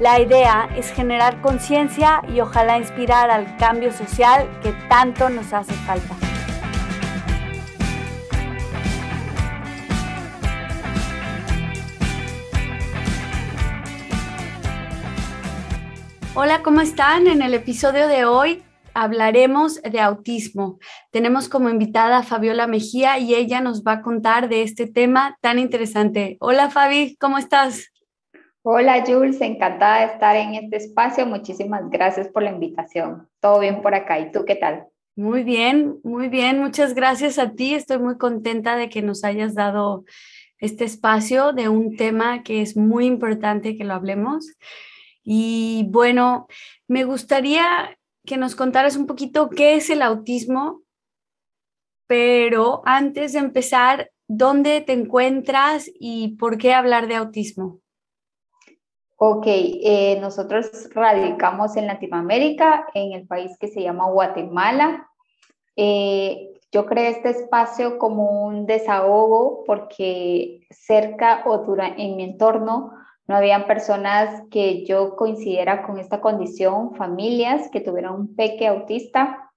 La idea es generar conciencia y ojalá inspirar al cambio social que tanto nos hace falta. Hola, ¿cómo están? En el episodio de hoy hablaremos de autismo. Tenemos como invitada a Fabiola Mejía y ella nos va a contar de este tema tan interesante. Hola Fabi, ¿cómo estás? Hola Jules, encantada de estar en este espacio. Muchísimas gracias por la invitación. Todo bien por acá. ¿Y tú qué tal? Muy bien, muy bien. Muchas gracias a ti. Estoy muy contenta de que nos hayas dado este espacio de un tema que es muy importante que lo hablemos. Y bueno, me gustaría que nos contaras un poquito qué es el autismo, pero antes de empezar, ¿dónde te encuentras y por qué hablar de autismo? Ok, eh, nosotros radicamos en Latinoamérica, en el país que se llama Guatemala. Eh, yo creé este espacio como un desahogo porque cerca o dura, en mi entorno no habían personas que yo coincidiera con esta condición, familias que tuvieran un peque autista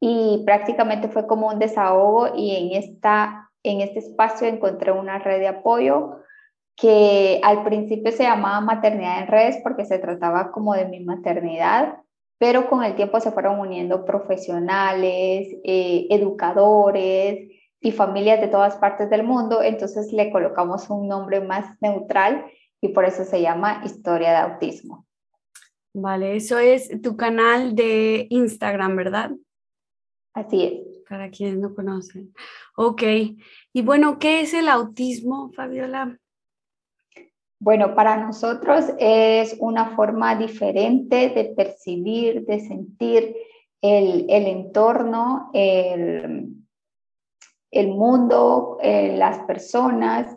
y prácticamente fue como un desahogo y en, esta, en este espacio encontré una red de apoyo que al principio se llamaba maternidad en redes porque se trataba como de mi maternidad, pero con el tiempo se fueron uniendo profesionales, eh, educadores, y familias de todas partes del mundo, entonces le colocamos un nombre más neutral y por eso se llama Historia de Autismo. Vale, eso es tu canal de Instagram, ¿verdad? Así es. Para quienes no conocen. Ok. Y bueno, ¿qué es el autismo, Fabiola? Bueno, para nosotros es una forma diferente de percibir, de sentir el, el entorno, el, el mundo, eh, las personas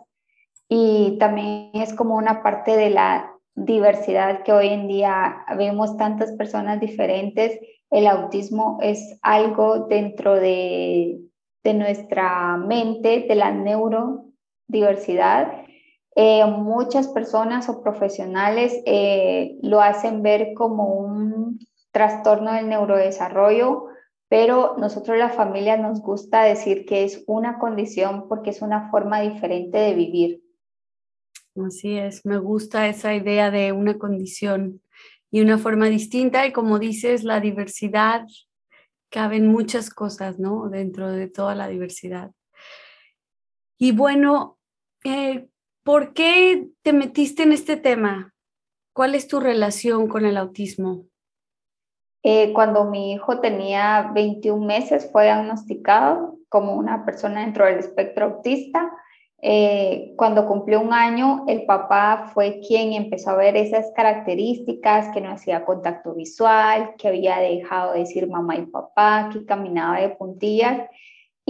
y también es como una parte de la diversidad que hoy en día vemos tantas personas diferentes. El autismo es algo dentro de, nuestra mente, de la neurodiversidad. Eh, muchas personas o profesionales eh, lo hacen ver como un trastorno del neurodesarrollo pero nosotros la familia nos gusta decir que es una condición porque es una forma diferente de vivir. Así es, me gusta esa idea de una condición y una forma distinta y como dices, la diversidad, caben muchas cosas, ¿no? Dentro de toda la diversidad. Y bueno, eh, ¿por qué te metiste en este tema? ¿Cuál es tu relación con el autismo? Eh, cuando mi hijo tenía 21 meses fue diagnosticado como una persona dentro del espectro autista. Eh, cuando cumplió un año, el papá fue quien empezó a ver esas características, que no hacía contacto visual, que había dejado de decir mamá y papá, que caminaba de puntillas.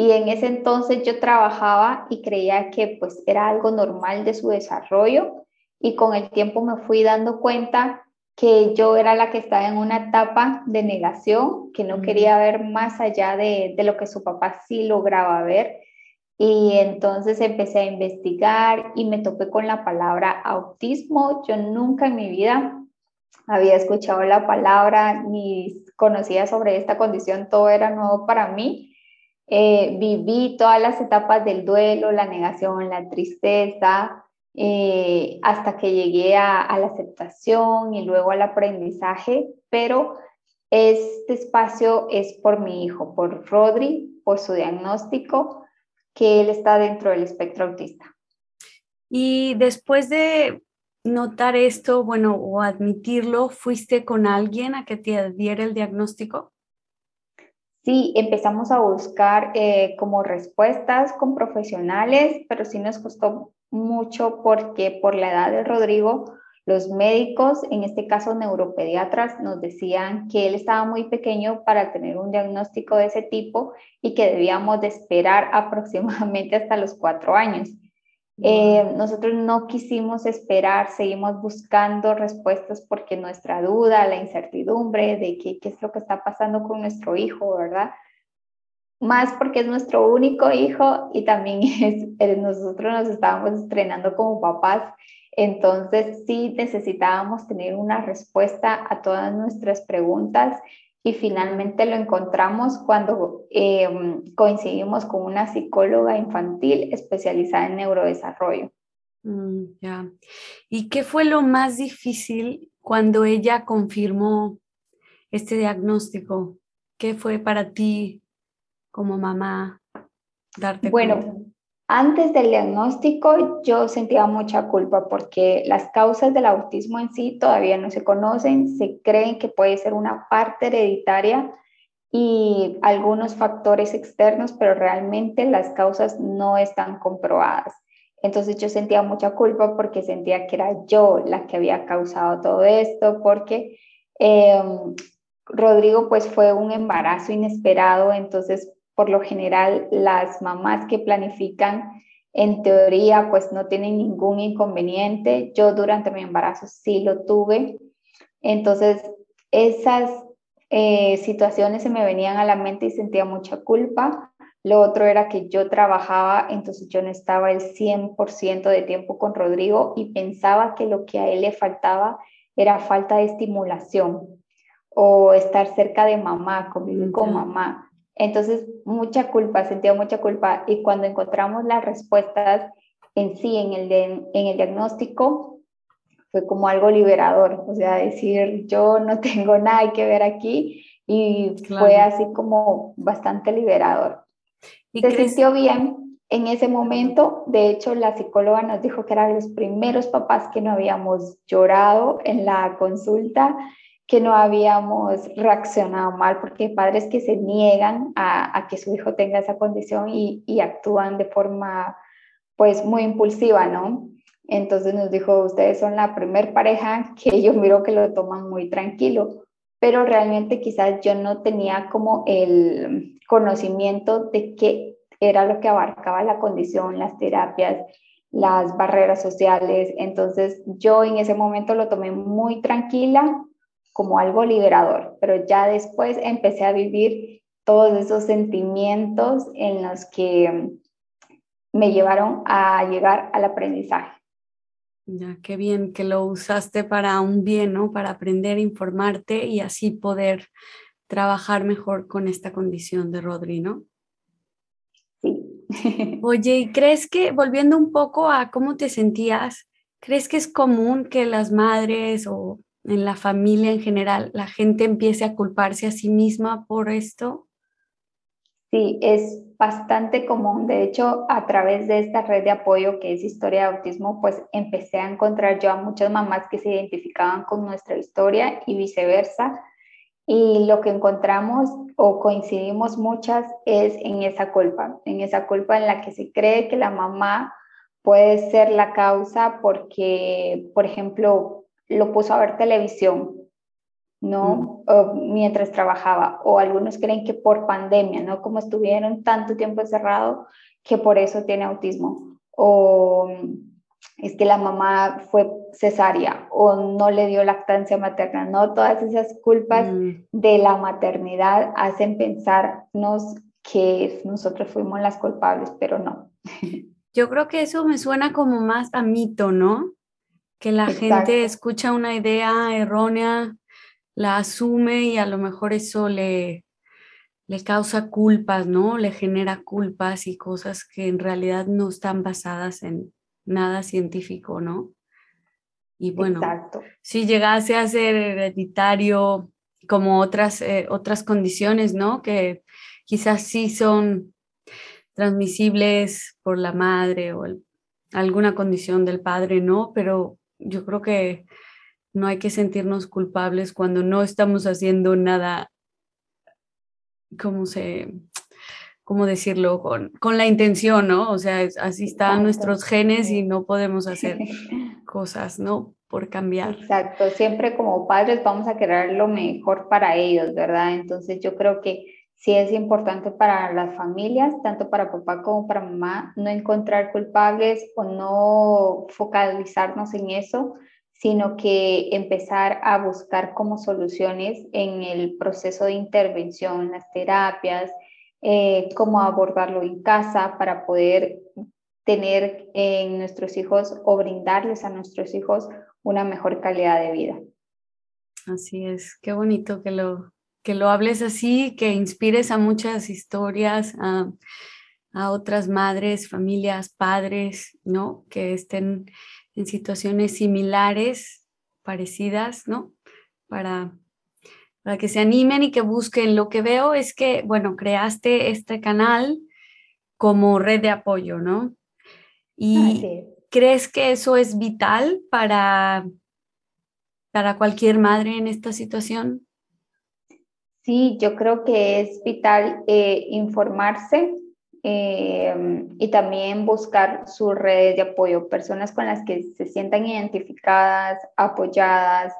Y en ese entonces yo trabajaba y creía que pues era algo normal de su desarrollo y con el tiempo me fui dando cuenta que yo era la que estaba en una etapa de negación, que no quería ver más allá de, de, lo que su papá sí lograba ver. Y entonces empecé a investigar y me topé con la palabra autismo. Yo nunca en mi vida había escuchado la palabra ni conocía sobre esta condición, todo era nuevo para mí. Eh, viví todas las etapas del duelo, la negación, la tristeza, eh, hasta que llegué a, la aceptación y luego al aprendizaje, pero este espacio es por mi hijo, por Rodri, por su diagnóstico, que él está dentro del espectro autista. Y después de notar esto, bueno, o admitirlo, ¿fuiste con alguien a que te diera el diagnóstico? Sí, empezamos a buscar eh, como respuestas con profesionales, pero sí nos costó mucho porque por la edad de Rodrigo, los médicos, en este caso neuropediatras, nos decían que él estaba muy pequeño para tener un diagnóstico de ese tipo y que debíamos de esperar aproximadamente hasta los cuatro años. Eh, nosotros no quisimos esperar, seguimos buscando respuestas porque nuestra duda, la incertidumbre de qué, qué es lo que está pasando con nuestro hijo, ¿verdad? Más porque es nuestro único hijo y también es, nosotros nos estábamos estrenando como papás, entonces sí necesitábamos tener una respuesta a todas nuestras preguntas y finalmente lo encontramos cuando em, coincidimos con una psicóloga infantil especializada en neurodesarrollo. Mm, ya. ¿Y qué fue lo más difícil cuando ella confirmó este diagnóstico? ¿Qué fue para ti como mamá darte bueno, antes del diagnóstico yo sentía mucha culpa porque las causas del autismo en sí todavía no se conocen, se creen que puede ser una parte hereditaria y algunos factores externos, pero realmente las causas no están comprobadas. Entonces yo sentía mucha culpa porque sentía que era yo la que había causado todo esto, porque em, Rodrigo pues fue un embarazo inesperado, entonces por lo general las mamás que planifican en teoría pues no tienen ningún inconveniente. Yo durante mi embarazo sí lo tuve. Entonces esas eh, situaciones se me venían a la mente y sentía mucha culpa. Lo otro era que yo trabajaba, entonces yo no estaba el 100% de tiempo con Rodrigo y pensaba que lo que a él le faltaba era falta de estimulación o estar cerca de mamá, convivir con mamá. Entonces, mucha culpa, sentía mucha culpa. Y cuando encontramos las respuestas en sí, en el, en el diagnóstico, fue como algo liberador. O sea, decir, yo no tengo nada que ver aquí. Y fue así como bastante liberador. ¿Y Se sintió bien en ese momento. De hecho, la psicóloga nos dijo que eran los primeros papás que no habíamos llorado en la consulta que no habíamos reaccionado mal, porque hay padres que se niegan a, que su hijo tenga esa condición y, y, actúan de forma pues muy impulsiva, ¿no? Entonces nos dijo, ustedes son la primer pareja que yo miro que lo toman muy tranquilo, pero realmente quizás yo no tenía como el conocimiento de qué era lo que abarcaba la condición, las terapias, las barreras sociales. Entonces yo en ese momento lo tomé muy tranquila, como algo liberador, pero ya después empecé a vivir todos esos sentimientos en los que me llevaron a llegar al aprendizaje. Ya, qué bien que lo usaste para un bien, ¿no? Para aprender, informarte y así poder trabajar mejor con esta condición de Rodri, ¿no? Sí. Oye, ¿y crees que, volviendo un poco a cómo te sentías, crees que es común que las madres o en la familia en general, la gente empiece a culparse a sí misma por esto? Sí, es bastante común. De hecho, a través de esta red de apoyo que es Historia de Autismo, pues empecé a encontrar yo a muchas mamás que se identificaban con nuestra historia y viceversa. Y lo que encontramos o coincidimos muchas es en esa culpa, en esa culpa en la que se cree que la mamá puede ser la causa porque, por ejemplo, lo puso a ver televisión, ¿no? Mm. mientras trabajaba. O algunos creen que por pandemia, ¿no? Como estuvieron tanto tiempo encerrado, que por eso tiene autismo. O es que la mamá fue cesárea o no le dio lactancia materna, ¿no? Todas esas culpas mm. de la maternidad hacen pensarnos que nosotros fuimos las culpables, pero no. Yo creo que eso me suena como más a mito, ¿no? Que la gente escucha una idea errónea, la asume y a lo mejor eso le, le causa culpas, ¿no? Le genera culpas y cosas que en realidad no están basadas en nada científico, ¿no? Y bueno, si llegase a ser hereditario como otras, eh, otras condiciones, ¿no? Que quizás sí son transmisibles por la madre o alguna condición del padre, ¿no? Pero yo creo que no hay que sentirnos culpables cuando no estamos haciendo nada, ¿cómo se, cómo decirlo? Con, con la intención, ¿no? O sea, así están nuestros genes y no podemos hacer cosas, ¿no? Por cambiar. Exacto, siempre como padres vamos a querer lo mejor para ellos, ¿verdad? Entonces yo creo que sí es importante para las familias, tanto para papá como para mamá, no encontrar culpables o no focalizarnos en eso, sino que empezar a buscar como soluciones en el proceso de intervención, las terapias, eh, cómo abordarlo en casa para poder tener en nuestros hijos o brindarles a nuestros hijos una mejor calidad de vida. Así es, qué bonito que lo, que lo hables así, que inspires a muchas historias, a, a otras madres, familias, padres, ¿no? Que estén en situaciones similares, parecidas, ¿no? Para, para que se animen y que busquen. Lo que veo es que, bueno, creaste este canal como red de apoyo, ¿no? ¿Y crees que eso es vital para, para cualquier madre en esta situación? Sí, yo creo que es vital eh, informarse eh, y también buscar sus redes de apoyo, personas con las que se sientan identificadas, apoyadas,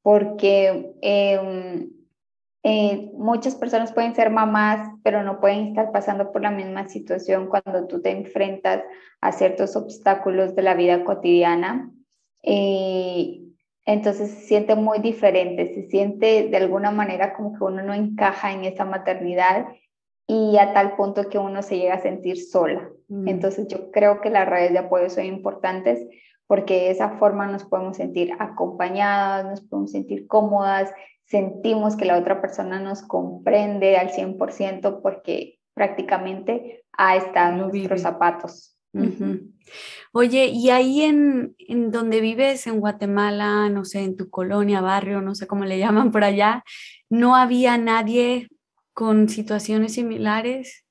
porque em, eh, muchas personas pueden ser mamás, pero no pueden estar pasando por la misma situación cuando tú te enfrentas a ciertos obstáculos de la vida cotidiana. Entonces se siente muy diferente, se siente de alguna manera como que uno no encaja en esa maternidad y a tal punto que uno se llega a sentir sola. Mm. Entonces yo creo que las redes de apoyo son importantes porque de esa forma nos podemos sentir acompañadas, nos podemos sentir cómodas, sentimos que la otra persona nos comprende al 100% porque prácticamente ha estado en nuestros zapatos. Oye, y ahí en, en donde vives, en Guatemala, no sé, en tu colonia, barrio, no sé cómo le llaman por allá, ¿no había nadie con situaciones similares?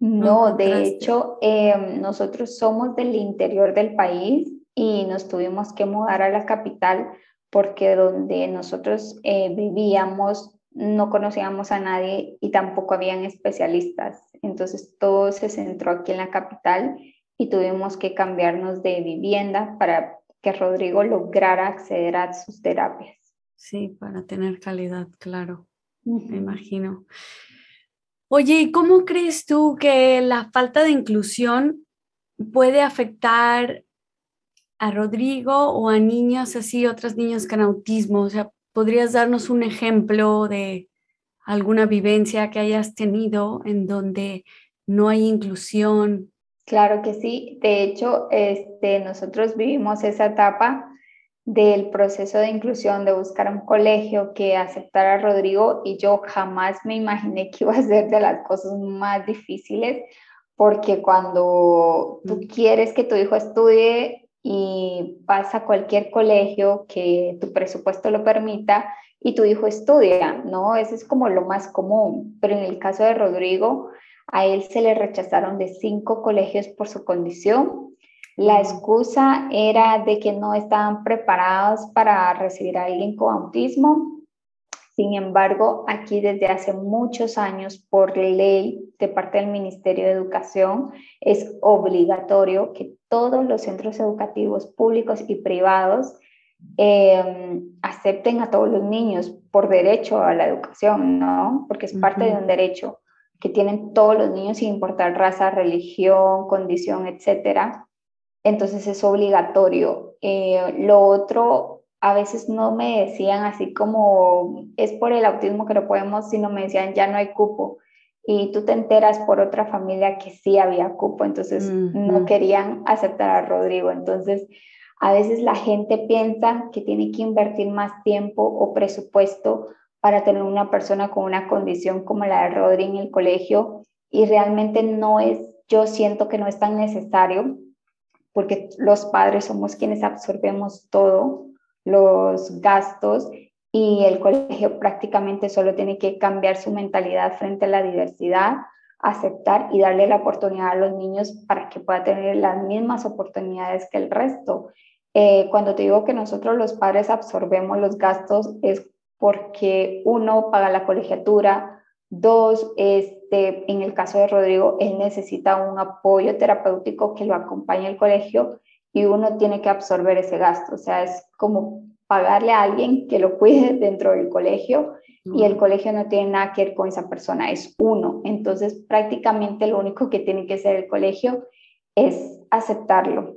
No, de hecho, em, nosotros somos del interior del país y nos tuvimos que mudar a la capital porque donde nosotros eh, vivíamos no conocíamos a nadie y tampoco habían especialistas. Entonces todo se centró aquí en la capital y tuvimos que cambiarnos de vivienda para que Rodrigo lograra acceder a sus terapias. Sí, para tener calidad, claro me imagino. Oye, ¿y cómo crees tú que la falta de inclusión puede afectar a Rodrigo o a niños así, otros niños con autismo? O sea, ¿podrías darnos un ejemplo de alguna vivencia que hayas tenido en donde no hay inclusión? Claro que sí. De hecho, este, nosotros vivimos esa etapa del proceso de inclusión, de buscar un colegio que aceptara a Rodrigo y yo jamás me imaginé que iba a ser de las cosas más difíciles porque cuando tú quieres que tu hijo estudie y vas a cualquier colegio que tu presupuesto lo permita y tu hijo estudia, ¿no? Eso es como lo más común, pero en el caso de Rodrigo, a él se le rechazaron de cinco colegios por su condición la excusa era de que no estaban preparados para recibir a alguien con autismo. Sin embargo, aquí desde hace muchos años, por ley de parte del Ministerio de Educación, es obligatorio que todos los centros educativos públicos y privados em, acepten a todos los niños por derecho a la educación, ¿no? Porque es parte de un derecho que tienen todos los niños sin importar raza, religión, condición, etcétera entonces es obligatorio. Eh, lo otro, a veces no me decían así como es por el autismo que no podemos, sino me decían ya no hay cupo. Y tú te enteras por otra familia que sí había cupo, entonces no querían aceptar a Rodrigo. Entonces, a veces la gente piensa que tiene que invertir más tiempo o presupuesto para tener una persona con una condición como la de Rodrigo en el colegio y realmente no es, yo siento que no es tan necesario porque los padres somos quienes absorbemos todo, los gastos, y el colegio prácticamente solo tiene que cambiar su mentalidad frente a la diversidad, aceptar y darle la oportunidad a los niños para que puedan tener las mismas oportunidades que el resto. Eh, cuando te digo que nosotros los padres absorbemos los gastos es porque uno paga la colegiatura, dos, este, en el caso de Rodrigo, él necesita un apoyo terapéutico que lo acompañe al colegio y uno tiene que absorber ese gasto. O sea, es como pagarle a alguien que lo cuide dentro del colegio y el colegio no tiene nada que ver con esa persona, es uno. Entonces, prácticamente lo único que tiene que hacer el colegio es aceptarlo.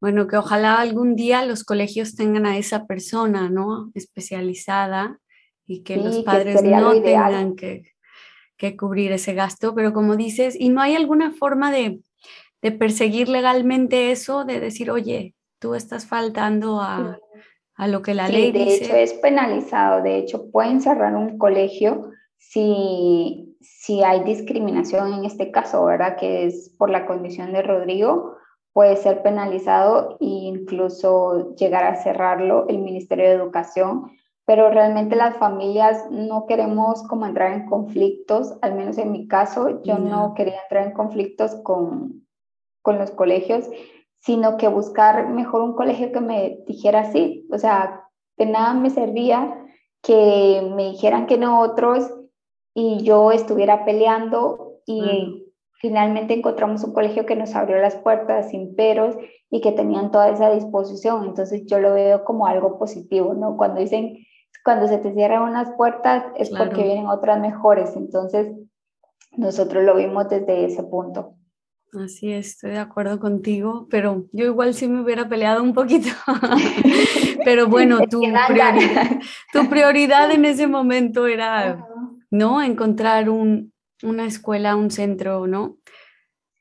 Bueno, que ojalá algún día los colegios tengan a esa persona, ¿no? Especializada y que los padres no tengan que, que, cubrir ese gasto, pero como dices, ¿y no hay alguna forma de, de perseguir legalmente eso, de decir, oye, tú estás faltando a, a lo que la ley de dice. De hecho, es penalizado. De hecho, pueden cerrar un colegio si, si hay discriminación en este caso, ¿verdad? Que es por la condición de Rodrigo, puede ser penalizado e incluso llegar a cerrarlo el Ministerio de Educación. Pero realmente las familias no queremos como entrar en conflictos, al menos en mi caso, yo no, quería entrar en conflictos con, con los colegios sino que buscar mejor un colegio que me dijera sí, o sea, de nada me servía que me dijeran que no otros y yo estuviera peleando y finalmente encontramos un colegio que nos abrió las puertas sin peros y que tenían toda esa disposición, entonces yo lo veo como algo positivo, ¿no? Cuando dicen, cuando se te cierran unas puertas es porque vienen otras mejores, entonces nosotros lo vimos desde ese punto. Así es, estoy de acuerdo contigo, pero yo igual sí me hubiera peleado un poquito. pero bueno, tu prioridad, tu prioridad en ese momento era, ¿no? Encontrar un, una escuela, un centro, ¿no?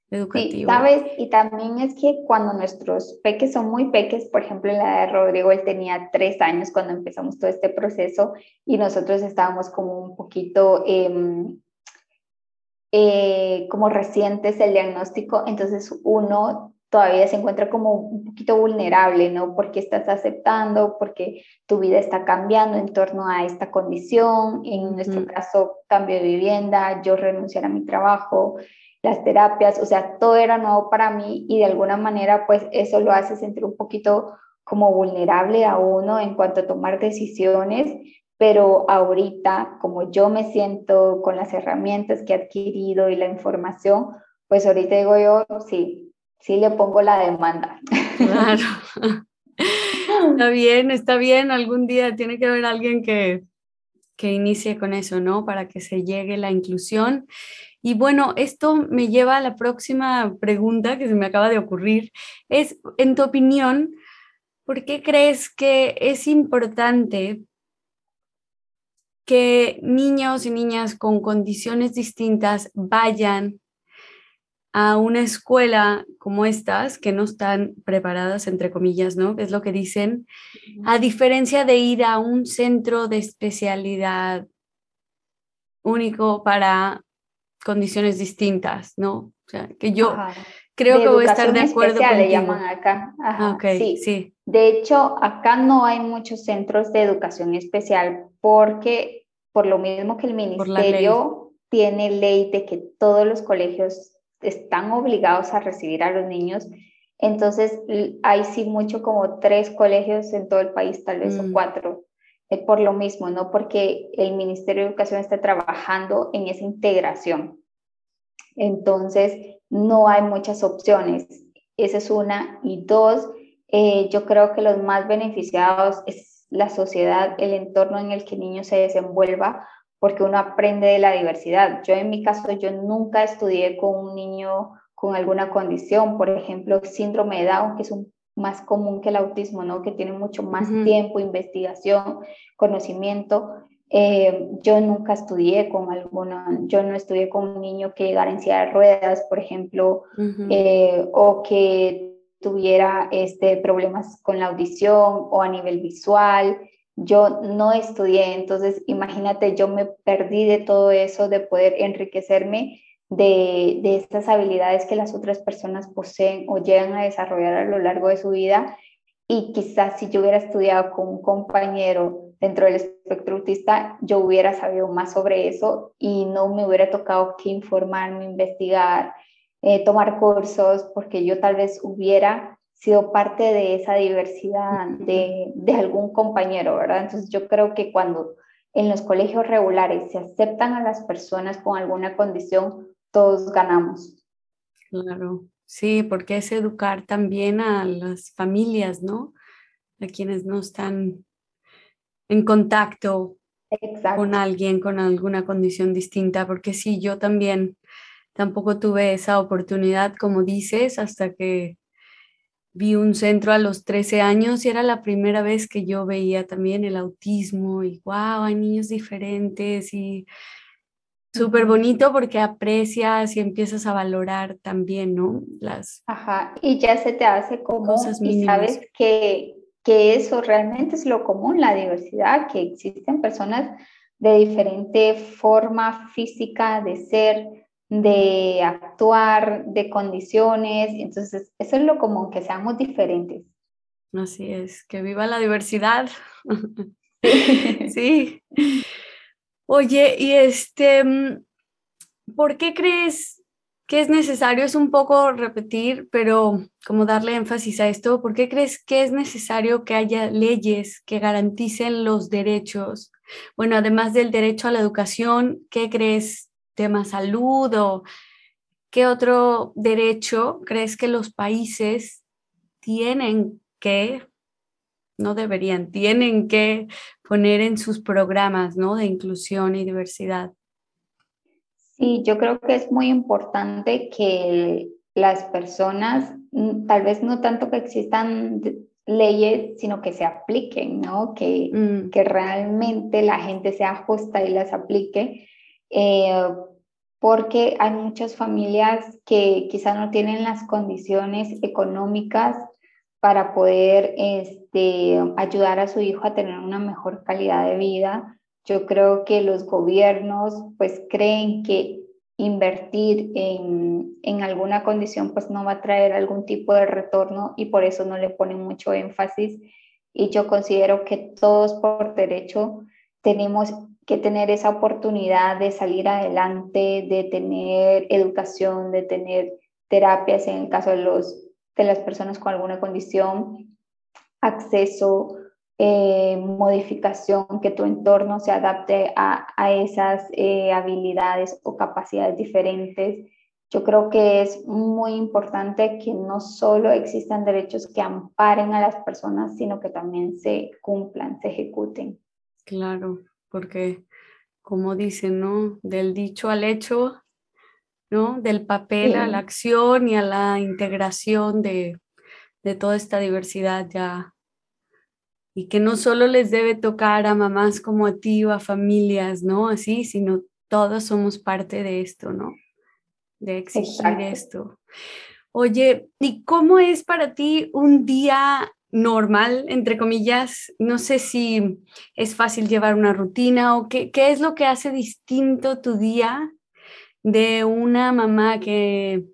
Educativo. Sí, sabes, y también es que cuando nuestros peques son muy peques, por ejemplo, en la de Rodrigo, él tenía tres años cuando empezamos todo este proceso y nosotros estábamos como un poquito... Eh, eh, como reciente es el diagnóstico, entonces uno todavía se encuentra como un poquito vulnerable, ¿no? Porque estás aceptando, porque tu vida está cambiando en torno a esta condición, en nuestro caso, cambio de vivienda, yo renunciar a mi trabajo, las terapias, o sea, todo era nuevo para mí y de alguna manera, pues eso lo hace sentir un poquito como vulnerable a uno en cuanto a tomar decisiones, pero ahorita, como yo me siento con las herramientas que he adquirido y la información, pues ahorita digo yo, sí, sí le pongo la demanda. Claro. Está bien, está bien. Algún día tiene que haber alguien que, que inicie con eso, ¿no? Para que se llegue la inclusión. Y bueno, esto me lleva a la próxima pregunta que se me acaba de ocurrir. Es, en tu opinión, ¿por qué crees que es importante que niños y niñas con condiciones distintas vayan a una escuela como estas, que no están preparadas, entre comillas, ¿no? Es lo que dicen, a diferencia de ir a un centro de especialidad único para condiciones distintas, ¿no? O sea, que yo creo que voy a estar de acuerdo con le llaman acá. Ajá, sí. sí. De hecho, acá no hay muchos centros de educación especial porque por lo mismo que el ministerio tiene ley de que todos los colegios están obligados a recibir a los niños, entonces hay sí mucho como tres colegios en todo el país, tal vez o mm. cuatro, es por lo mismo, ¿no? Porque el Ministerio de Educación está trabajando en esa integración. Entonces, no hay muchas opciones. Esa es una. Y dos, eh, yo creo que los más beneficiados es la sociedad, el entorno en el que el niño se desenvuelva, porque uno aprende de la diversidad. Yo en mi caso, yo nunca estudié con un niño con alguna condición, por ejemplo, síndrome de Down, que es un, más común que el autismo, ¿no? que tiene mucho más tiempo, investigación, conocimiento. Eh, yo nunca estudié con alguna, yo no estudié con un niño que llegara en silla de ruedas, por ejemplo, eh, o que tuviera este, problemas con la audición o a nivel visual. Yo no estudié, entonces imagínate, yo me perdí de todo eso, de poder enriquecerme de, de estas habilidades que las otras personas poseen o llegan a desarrollar a lo largo de su vida. Y quizás si yo hubiera estudiado con un compañero dentro del espectro autista, yo hubiera sabido más sobre eso y no me hubiera tocado que informarme, investigar, eh, tomar cursos, porque yo tal vez hubiera sido parte de esa diversidad de, de algún compañero, ¿verdad? Entonces yo creo que cuando en los colegios regulares se aceptan a las personas con alguna condición, todos ganamos. Claro, sí, porque es educar también a las familias, ¿no? A quienes no están en contacto con alguien con alguna condición distinta, porque sí, yo también tampoco tuve esa oportunidad, como dices, hasta que vi un centro a los 13 años y era la primera vez que yo veía también el autismo y wow, hay niños diferentes y súper bonito porque aprecias y empiezas a valorar también, ¿no? Las Ajá, y ya se te hace como y sabes que, que eso realmente es lo común, la diversidad, que existen personas de diferente forma física de ser, de actuar, de condiciones. Entonces, eso es lo común, que seamos diferentes. Así es, que viva la diversidad. sí. Oye, y este, mm, ¿por qué crees que es necesario? Es un poco repetir, pero como darle énfasis a esto, ¿por qué crees que es necesario que haya leyes que garanticen los derechos? Bueno, además del derecho a la educación, ¿qué crees tema salud o qué otro derecho crees que los países tienen que, no deberían, tienen que poner en sus programas ¿no? de inclusión y diversidad? Sí, yo creo que es muy importante que las personas, mm, tal vez no tanto que existan leyes, sino que se apliquen, ¿no? Que, mm. que realmente la gente se ajusta y las aplique. Eh, porque hay muchas familias que quizás no tienen las condiciones económicas para poder este, ayudar a su hijo a tener una mejor calidad de vida. Yo creo que los gobiernos pues creen que invertir en, en alguna condición pues no va a traer algún tipo de retorno y por eso no le ponen mucho énfasis. Y yo considero que todos por derecho tenemos que tener esa oportunidad de salir adelante, de tener educación, de tener terapias en el caso de, los, de las personas con alguna condición, acceso, eh, modificación, que tu entorno se adapte a, a esas eh, habilidades o capacidades diferentes. Yo creo que es muy importante que no solo existan derechos que amparen a las personas, sino que también se cumplan, se ejecuten. Claro, porque como dicen, ¿no? Del dicho al hecho, ¿no? Del papel a la acción y a la integración de, de toda esta diversidad ya. Y que no solo les debe tocar a mamás como a ti o a familias, ¿no? Así, sino todos somos parte de esto, ¿no? De exigir esto. Oye, ¿y cómo es para ti un día normal, entre comillas. No sé si es fácil llevar una rutina o qué, qué es lo que hace distinto tu día de una mamá que,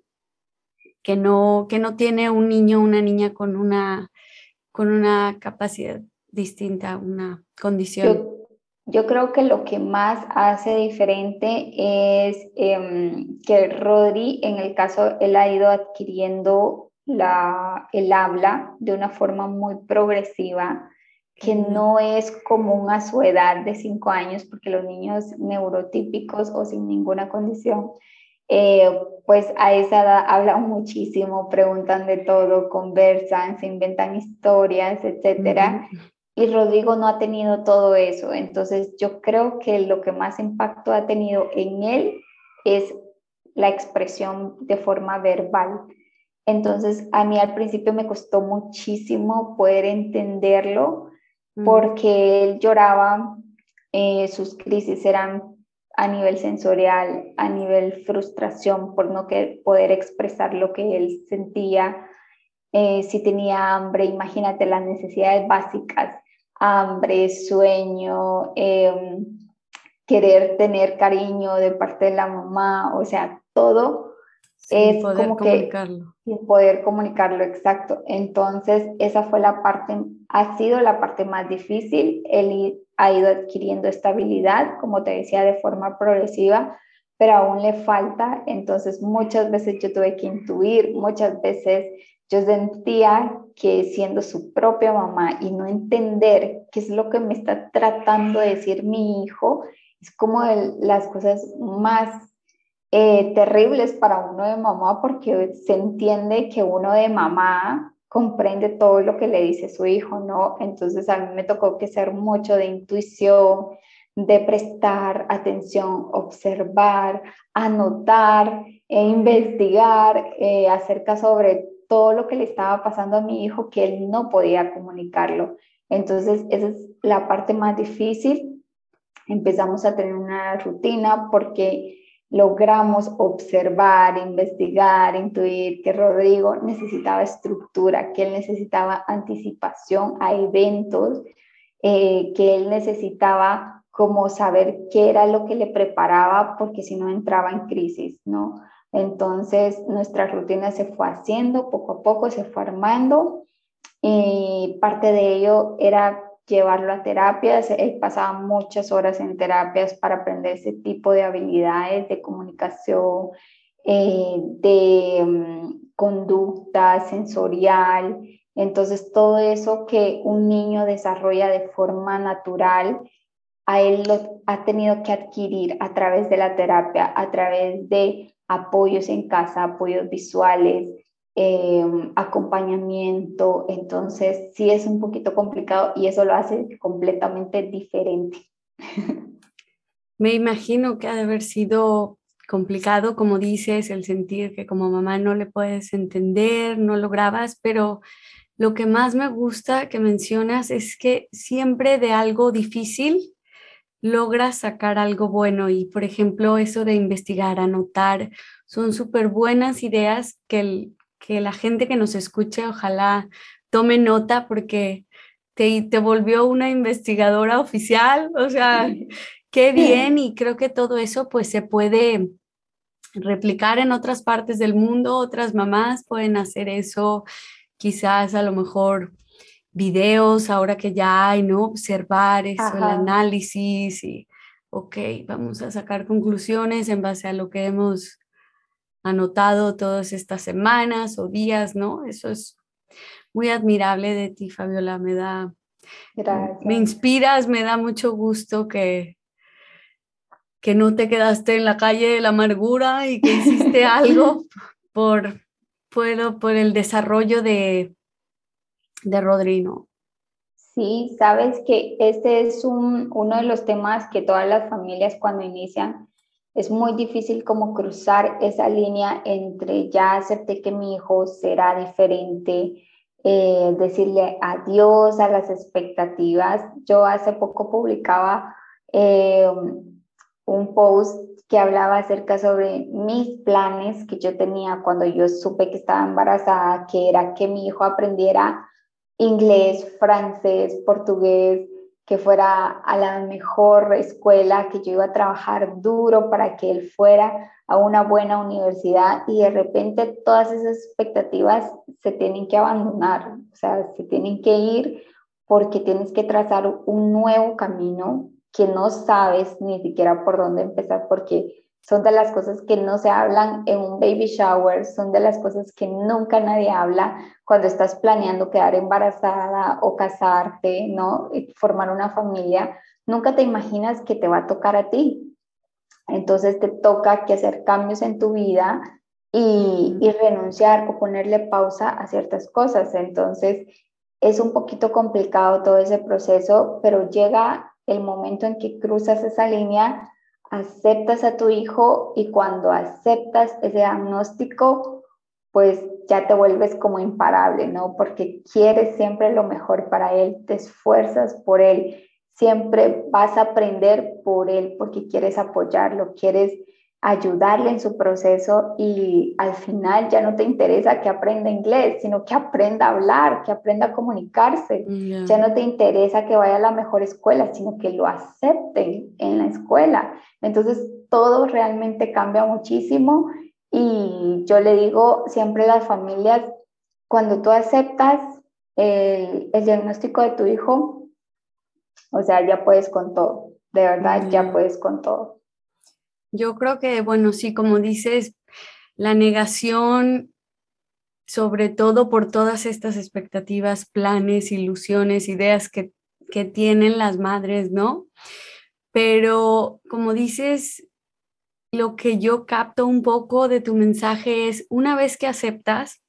que, no, que no tiene un niño o una niña con una, con una capacidad distinta, una condición. Yo, creo que lo que más hace diferente es em, que Rodri, en el caso, él ha ido adquiriendo la, el habla de una forma muy progresiva, que no es común a su edad de cinco años, porque los niños neurotípicos o sin ninguna condición, eh, pues a esa edad hablan muchísimo, preguntan de todo, conversan, se inventan historias, etc. Y Rodrigo no ha tenido todo eso. Entonces yo creo que lo que más impacto ha tenido en él es la expresión de forma verbal. Entonces, a mí al principio me costó muchísimo poder entenderlo porque él lloraba, eh, sus crisis eran a nivel sensorial, a nivel frustración por no poder expresar lo que él sentía. Eh, si tenía hambre, imagínate las necesidades básicas, hambre, sueño, em, querer tener cariño de parte de la mamá, o sea, todo es poder como comunicarlo. Que, sin poder comunicarlo, exacto. Entonces, esa fue la parte, ha sido la parte más difícil, el ha ido adquiriendo estabilidad, como te decía, de forma progresiva, pero aún le falta. Entonces, muchas veces yo tuve que intuir, muchas veces yo sentía que siendo su propia mamá y no entender qué es lo que me está tratando de decir mi hijo, es como las cosas más eh, terribles para uno de mamá porque se entiende que uno de mamá comprende todo lo que le dice su hijo, ¿no? Entonces a mí me tocó que ser mucho de intuición, de prestar atención, observar, anotar, e investigar eh, acerca sobre todo lo que le estaba pasando a mi hijo que él no podía comunicarlo. Entonces, esa es la parte más difícil. Empezamos a tener una rutina porque logramos observar, investigar, intuir que Rodrigo necesitaba estructura, que él necesitaba anticipación a eventos, eh, que él necesitaba como saber qué era lo que le preparaba, porque si no entraba en crisis, ¿no? Entonces, nuestra rutina se fue haciendo, poco a poco se fue armando y parte de ello era llevarlo a terapias. Él pasaba muchas horas en terapias para aprender ese tipo de habilidades de comunicación, eh, de mm, conducta sensorial. Entonces, todo eso que un niño desarrolla de forma natural, a él lo ha tenido que adquirir a través de la terapia, a través de apoyos en casa, apoyos visuales, Em, acompañamiento, entonces sí es un poquito complicado y eso lo hace completamente diferente. Me imagino que ha de haber sido complicado, como dices, el sentir que como mamá no le puedes entender, no lo grabas, pero lo que más me gusta que mencionas es que siempre de algo difícil logras sacar algo bueno y, por ejemplo, eso de investigar, anotar, son súper buenas ideas que el, que la gente que nos escuche ojalá tome nota porque te, te volvió una investigadora oficial, o sea, qué bien y creo que todo eso pues se puede replicar en otras partes del mundo, otras mamás pueden hacer eso, quizás a lo mejor videos ahora que ya hay, ¿no? Observar eso, el análisis y, ok, vamos a sacar conclusiones en base a lo que hemos anotado todas estas semanas o días, ¿no? Eso es muy admirable de ti, Fabiola, me da, me inspiras, me da mucho gusto que, que no te quedaste en la calle de la amargura y que hiciste algo por, por, por el desarrollo de, de Rodrigo. Sí, sabes que este es un, uno de los temas que todas las familias cuando inician es muy difícil como cruzar esa línea entre ya acepté que mi hijo será diferente, eh, decirle adiós a las expectativas. Yo hace poco publicaba eh, un post que hablaba acerca sobre mis planes que yo tenía cuando yo supe que estaba embarazada, que era que mi hijo aprendiera inglés, francés, portugués, que fuera a la mejor escuela, que yo iba a trabajar duro para que él fuera a una buena universidad y de repente todas esas expectativas se tienen que abandonar, o sea, se tienen que ir porque tienes que trazar un nuevo camino que no sabes ni siquiera por dónde empezar porque son de las cosas que no se hablan en un baby shower, son de las cosas que nunca nadie habla cuando estás planeando quedar embarazada o casarte, ¿no? Formar una familia, nunca te imaginas que te va a tocar a ti. Entonces te toca que hacer cambios en tu vida y, y renunciar o ponerle pausa a ciertas cosas. Entonces es un poquito complicado todo ese proceso, pero llega el momento en que cruzas esa línea aceptas a tu hijo y cuando aceptas ese diagnóstico, pues ya te vuelves como imparable, ¿no? Porque quieres siempre lo mejor para él, te esfuerzas por él, siempre vas a aprender por él porque quieres apoyarlo, quieres ayudarle en su proceso y al final ya no te interesa que aprenda inglés, sino que aprenda a hablar, que aprenda a comunicarse. Ya no te interesa que vaya a la mejor escuela, sino que lo acepten en la escuela. Entonces todo realmente cambia muchísimo y yo le digo siempre a las familias, cuando tú aceptas el, el diagnóstico de tu hijo, O sea, ya puedes con todo, de verdad, ya puedes con todo. Yo creo que, bueno, sí, como dices, la negación, sobre todo por todas estas expectativas, planes, ilusiones, ideas que, que tienen las madres, ¿no? Pero como dices, lo que yo capto un poco de tu mensaje es, una vez que aceptas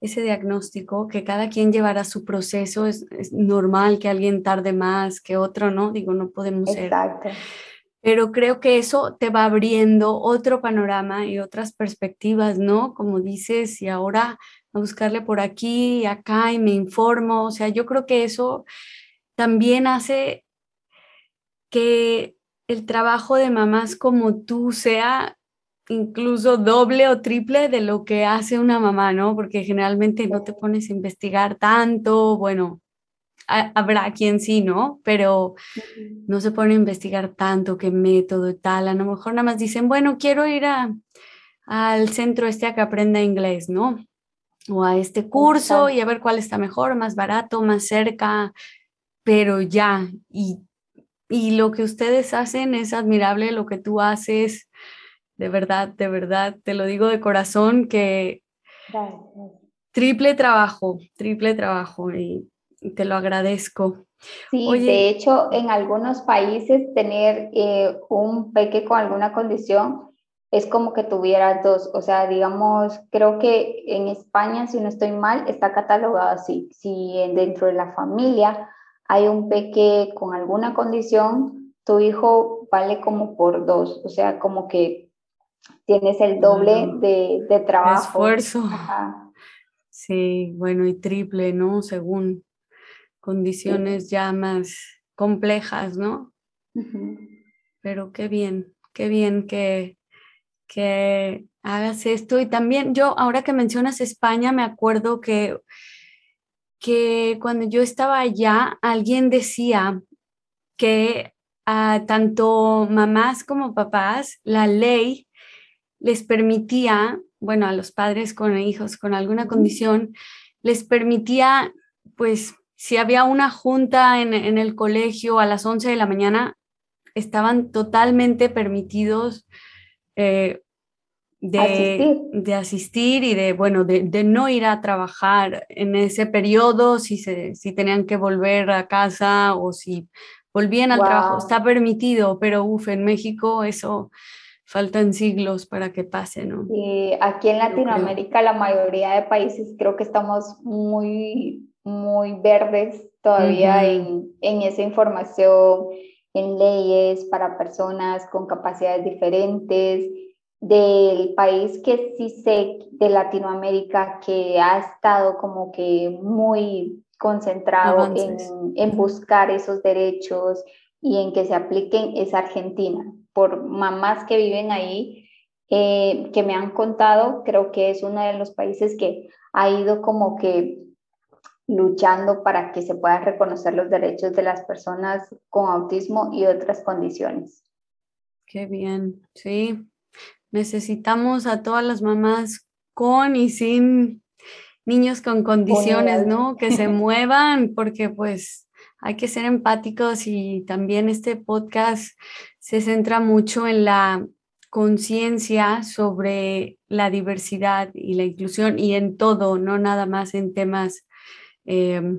ese diagnóstico, que cada quien llevará su proceso, es, normal que alguien tarde más que otro, ¿no? Digo, no podemos Exacto. Pero creo que eso te va abriendo otro panorama y otras perspectivas, ¿no? Como dices, y ahora a buscarle por aquí y acá y me informo, o sea, yo creo que eso también hace que el trabajo de mamás como tú sea incluso doble o triple de lo que hace una mamá, ¿no? Porque generalmente no te pones a investigar tanto, bueno, habrá quien sí, ¿no? Pero no se pone a investigar tanto qué método y tal. A lo mejor nada más dicen, bueno, quiero ir a, al centro este a que aprenda inglés, ¿no? O a este curso y a ver cuál está mejor, más barato, más cerca, pero ya, y, y lo que ustedes hacen es admirable, lo que tú haces, de verdad, de verdad, te lo digo de corazón que triple trabajo, triple trabajo y, te lo agradezco. Sí, de hecho, en algunos países tener eh, un peque con alguna condición es como que tuvieras dos, o sea, digamos, creo que en España, si no estoy mal, está catalogado así. Si dentro de la familia hay un peque con alguna condición, tu hijo vale como por dos, o sea, como que tienes el doble de, de, trabajo. Esfuerzo. Sí, bueno, y triple, ¿no? Según condiciones ya más complejas, ¿no? Pero qué bien, qué bien que, que hagas esto. Y también yo, ahora que mencionas España, me acuerdo que que cuando yo estaba allá, alguien decía que a tanto mamás como papás, la ley les permitía, bueno, a los padres con hijos con alguna condición, les permitía, pues, si había una junta en, el colegio a las 11 de la mañana, estaban totalmente permitidos eh, de asistir. de asistir y de, bueno, de, no ir a trabajar en ese periodo, si, se, si tenían que volver a casa o si volvían al trabajo. Está permitido, pero uff, en México eso faltan siglos para que pase, ¿no? Y aquí en Latinoamérica la mayoría de países creo que estamos muy, muy verdes todavía en, en esa información, en leyes para personas con capacidades diferentes del país que sí sé de Latinoamérica que ha estado como que muy concentrado en, buscar esos derechos y en que se apliquen es Argentina. Por mamás que viven ahí, eh, que me han contado, creo que es uno de los países que ha ido como que luchando para que se puedan reconocer los derechos de las personas con autismo y otras condiciones. Qué bien, sí, necesitamos a todas las mamás con y sin niños con condiciones, ¿no? Que se muevan porque pues hay que ser empáticos y también este podcast se centra mucho en la conciencia sobre la diversidad y la inclusión y en todo, no nada más en temas em,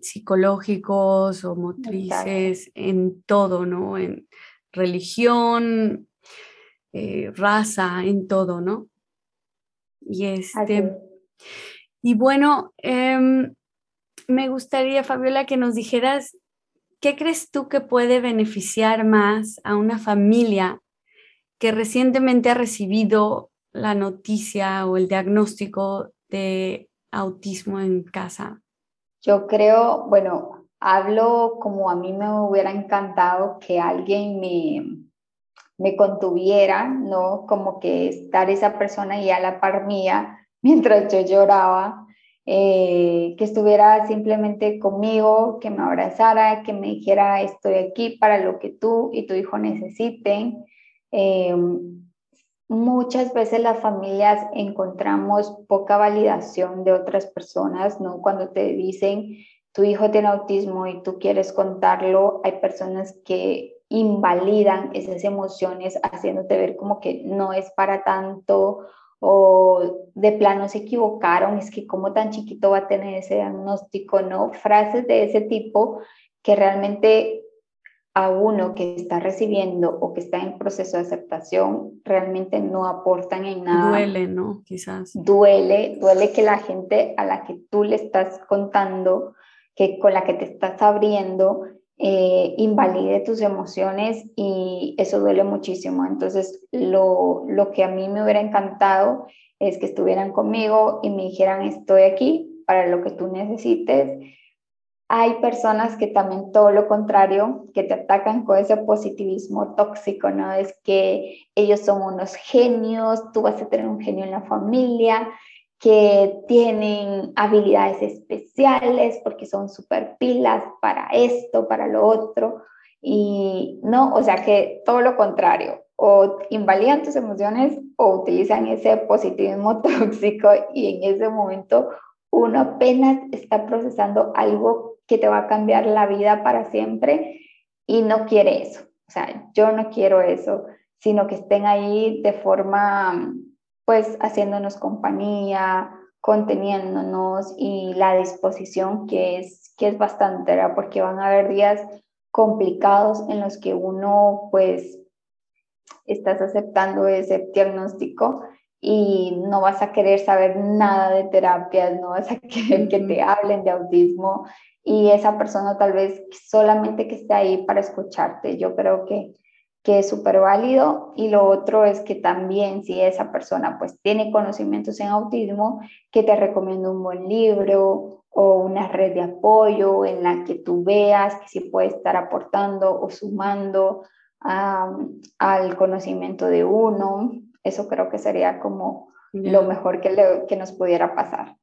psicológicos o motrices, en todo, ¿no? En religión, eh, raza, en todo, ¿no? Y este. Y bueno, em, me gustaría, Fabiola, que nos dijeras, ¿qué crees tú que puede beneficiar más a una familia que recientemente ha recibido la noticia o el diagnóstico de autismo en casa? Yo creo, bueno, hablo como a mí me hubiera encantado que alguien me, me contuviera, ¿no? Como que estar esa persona ahí a la par mía mientras yo lloraba, eh, que estuviera simplemente conmigo, que me abrazara, que me dijera estoy aquí para lo que tú y tu hijo necesiten. Eh, muchas veces las familias encontramos poca validación de otras personas, ¿no? Cuando te dicen tu hijo tiene autismo y tú quieres contarlo, hay personas que invalidan esas emociones haciéndote ver como que no es para tanto o de plano se equivocaron, es que como tan chiquito va a tener ese diagnóstico, ¿no? Frases de ese tipo que realmente a uno que está recibiendo o que está en proceso de aceptación realmente no aportan en nada. Duele, ¿no? Quizás. Duele, duele que la gente a la que tú le estás contando, que con la que te estás abriendo, eh, invalide tus emociones y eso duele muchísimo. Entonces, lo, lo que a mí me hubiera encantado es que estuvieran conmigo y me dijeran, estoy aquí para lo que tú necesites hay personas que también todo lo contrario, que te atacan con ese positivismo tóxico, ¿no? Es que ellos son unos genios, tú vas a tener un genio en la familia, que tienen habilidades especiales porque son super pilas para esto, para lo otro. Y no, o sea que todo lo contrario, o invalidan tus emociones o utilizan ese positivismo tóxico y en ese momento uno apenas está procesando algo que te va a cambiar la vida para siempre y no quiere eso. O sea, yo no quiero eso, sino que estén ahí de forma, pues, haciéndonos compañía, conteniéndonos y la disposición que es, que es bastante, ¿verdad? Porque van a haber días complicados en los que uno, pues, estás aceptando ese diagnóstico y no vas a querer saber nada de terapias, no vas a querer que te hablen de autismo y esa persona tal vez solamente que esté ahí para escucharte. Yo creo que, que es súper válido y lo otro es que también si esa persona pues tiene conocimientos en autismo, que te recomiendo un buen libro o una red de apoyo en la que tú veas que sí puede estar aportando o sumando al conocimiento de uno. Eso creo que sería como lo mejor que, que nos pudiera pasar.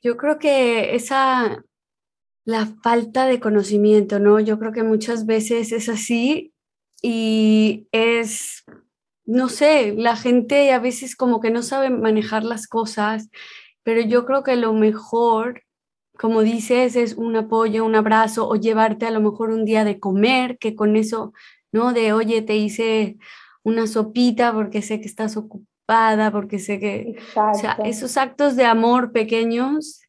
Yo creo que esa la falta de conocimiento, ¿no? Yo creo que muchas veces es así y es, no sé, la gente a veces como que no sabe manejar las cosas, pero yo creo que lo mejor, como dices, es un apoyo, un abrazo o llevarte a lo mejor un día de comer, que con eso, ¿no? De, oye, te hice una sopita porque sé que estás ocupada, porque sé que... O sea, esos actos de amor pequeños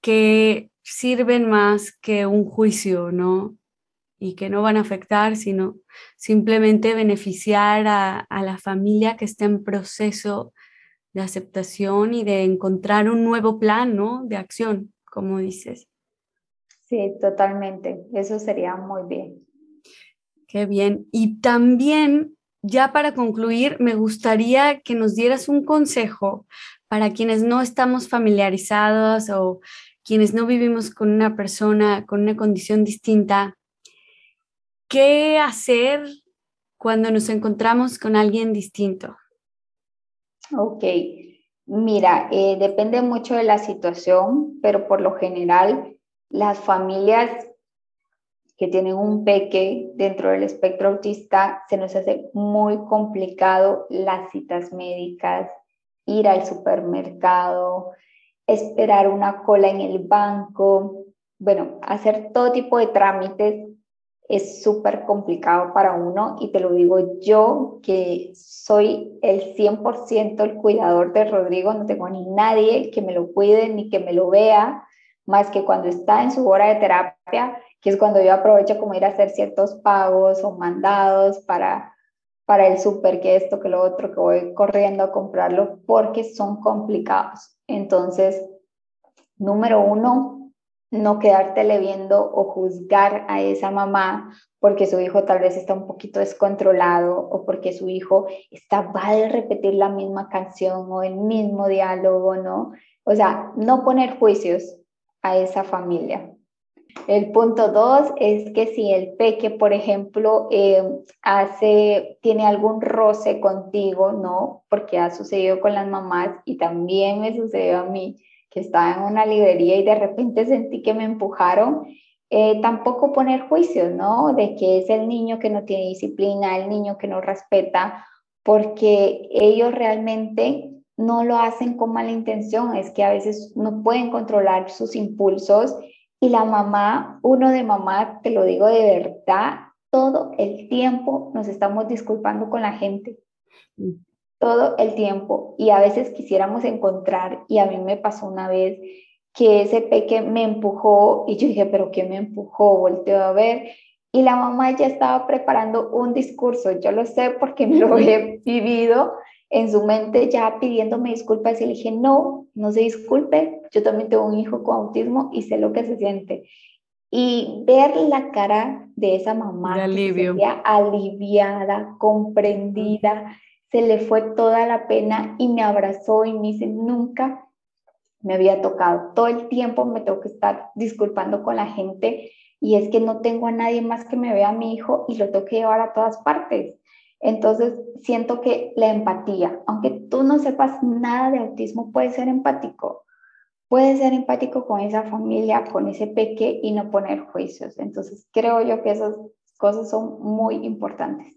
que sirven más que un juicio, ¿no? Y que no van a afectar, sino simplemente beneficiar a, la familia que está en proceso de aceptación y de encontrar un nuevo plan, ¿no? De acción, como dices. Sí, totalmente. Eso sería muy bien. Qué bien. Y también, ya para concluir, me gustaría que nos dieras un consejo para quienes no estamos familiarizados o quienes no vivimos con una persona con una condición distinta, ¿qué hacer cuando nos encontramos con alguien distinto? Ok, mira, eh, depende mucho de la situación, pero por lo general las familias que tienen un peque dentro del espectro autista, se nos hace muy complicado las citas médicas, ir al supermercado, esperar una cola en el banco, bueno, hacer todo tipo de trámites es súper complicado para uno y te lo digo yo que soy el 100% el cuidador de Rodrigo, no tengo ni nadie que me lo cuide ni que me lo vea, más que cuando está en su hora de terapia, que es cuando yo aprovecho como ir a hacer ciertos pagos o mandados para para el súper, que esto, que lo otro, que voy corriendo a comprarlo, porque son complicados. Entonces, número uno, no quedártele viendo o juzgar a esa mamá porque su hijo tal vez está un poquito descontrolado o porque su hijo está va a repetir la misma canción o el mismo diálogo, ¿no? O sea, no poner juicios a esa familia. El punto dos es que si el peque, por ejemplo, eh, hace, tiene algún roce contigo, ¿no? Porque ha sucedido con las mamás y también me sucedió a mí, que estaba en una librería y de repente sentí que me empujaron. Eh, tampoco poner juicios, ¿no? De que es el niño que no tiene disciplina, el niño que no respeta, porque ellos realmente no lo hacen con mala intención, es que a veces no pueden controlar sus impulsos Y la mamá, uno de mamá, te lo digo de verdad, todo el tiempo nos estamos disculpando con la gente. Todo el tiempo. Y a veces quisiéramos encontrar, y a mí me pasó una vez que ese peque me empujó y yo dije, pero ¿qué me empujó? Volteo a ver y la mamá ya estaba preparando un discurso, yo lo sé porque me lo he vivido en su mente ya pidiéndome disculpas y le dije, no, no se disculpe, yo también tengo un hijo con autismo y sé lo que se siente. Y ver la cara de esa mamá, de alivio. aliviada, comprendida, se le fue toda la pena y me abrazó y me dice, nunca me había tocado. Todo el tiempo me tengo que estar disculpando con la gente y es que no tengo a nadie más que me vea a mi hijo y lo tengo que llevar a todas partes. Entonces, siento que la empatía, aunque tú no sepas nada de autismo, puedes ser empático. Puedes ser empático con esa familia, con ese peque y no poner juicios. Entonces, creo yo que esas cosas son muy importantes.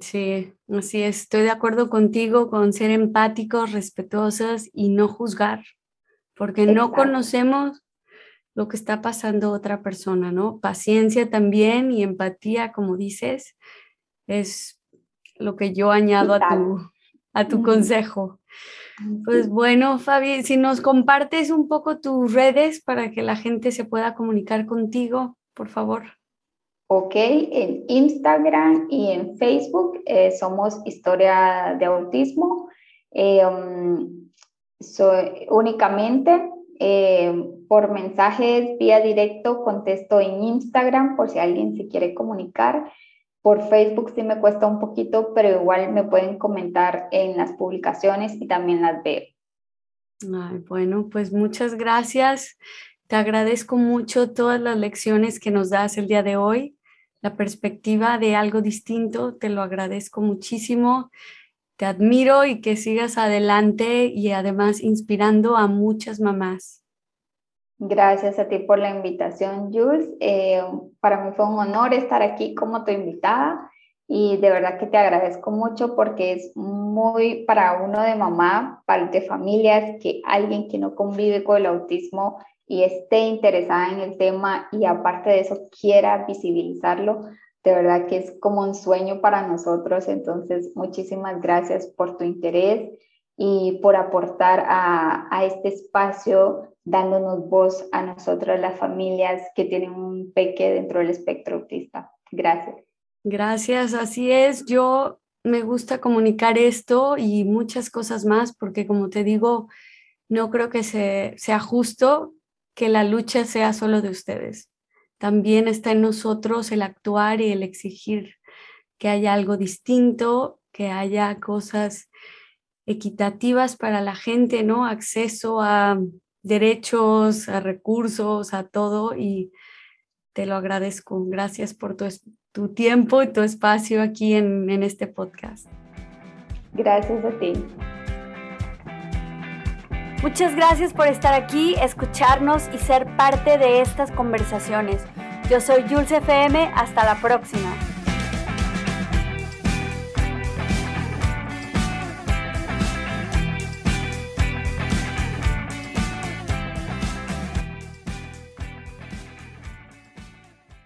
Sí, así es. Estoy de acuerdo contigo con ser empáticos, respetuosos y no juzgar, porque no conocemos lo que está pasando otra persona, ¿no? Paciencia también y empatía, como dices, es lo que yo añado a tu, a tu consejo. Pues bueno, Fabi, si nos compartes un poco tus redes para que la gente se pueda comunicar contigo, por favor. Ok, en Instagram y en Facebook eh, somos Historia de Autismo. Eh, um, únicamente eh, por mensajes vía directo contesto en Instagram por si alguien se quiere comunicar. Por Facebook sí me cuesta un poquito, pero igual me pueden comentar en las publicaciones y también las veo. bueno, pues muchas gracias. Te agradezco mucho todas las lecciones que nos das el día de hoy, la perspectiva de algo distinto. Te lo agradezco muchísimo. Te admiro y que sigas adelante y además inspirando a muchas mamás. Gracias a ti por la invitación, Jules. Eh, para mí fue un honor estar aquí como tu invitada y de verdad que te agradezco mucho porque es muy para uno de mamá, para de familias, que alguien que no convive con el autismo y esté interesada en el tema y aparte de eso quiera visibilizarlo, de verdad que es como un sueño para nosotros. Entonces, muchísimas gracias por tu interés y por aportar a, a este espacio dándonos voz a nosotros, las familias que tienen un peque dentro del espectro autista. Gracias. Gracias, así es. Yo me gusta comunicar esto y muchas cosas más porque como te digo, no creo que sea justo que la lucha sea solo de ustedes. También está en nosotros el actuar y el exigir que haya algo distinto, que haya cosas equitativas para la gente, ¿no? Acceso a derechos, a recursos, a todo y te lo agradezco. Gracias por tu, tu tiempo y tu espacio aquí en, en este podcast. Gracias a ti. Muchas gracias por estar aquí, escucharnos y ser parte de estas conversaciones. Yo soy Jules FM, hasta la próxima.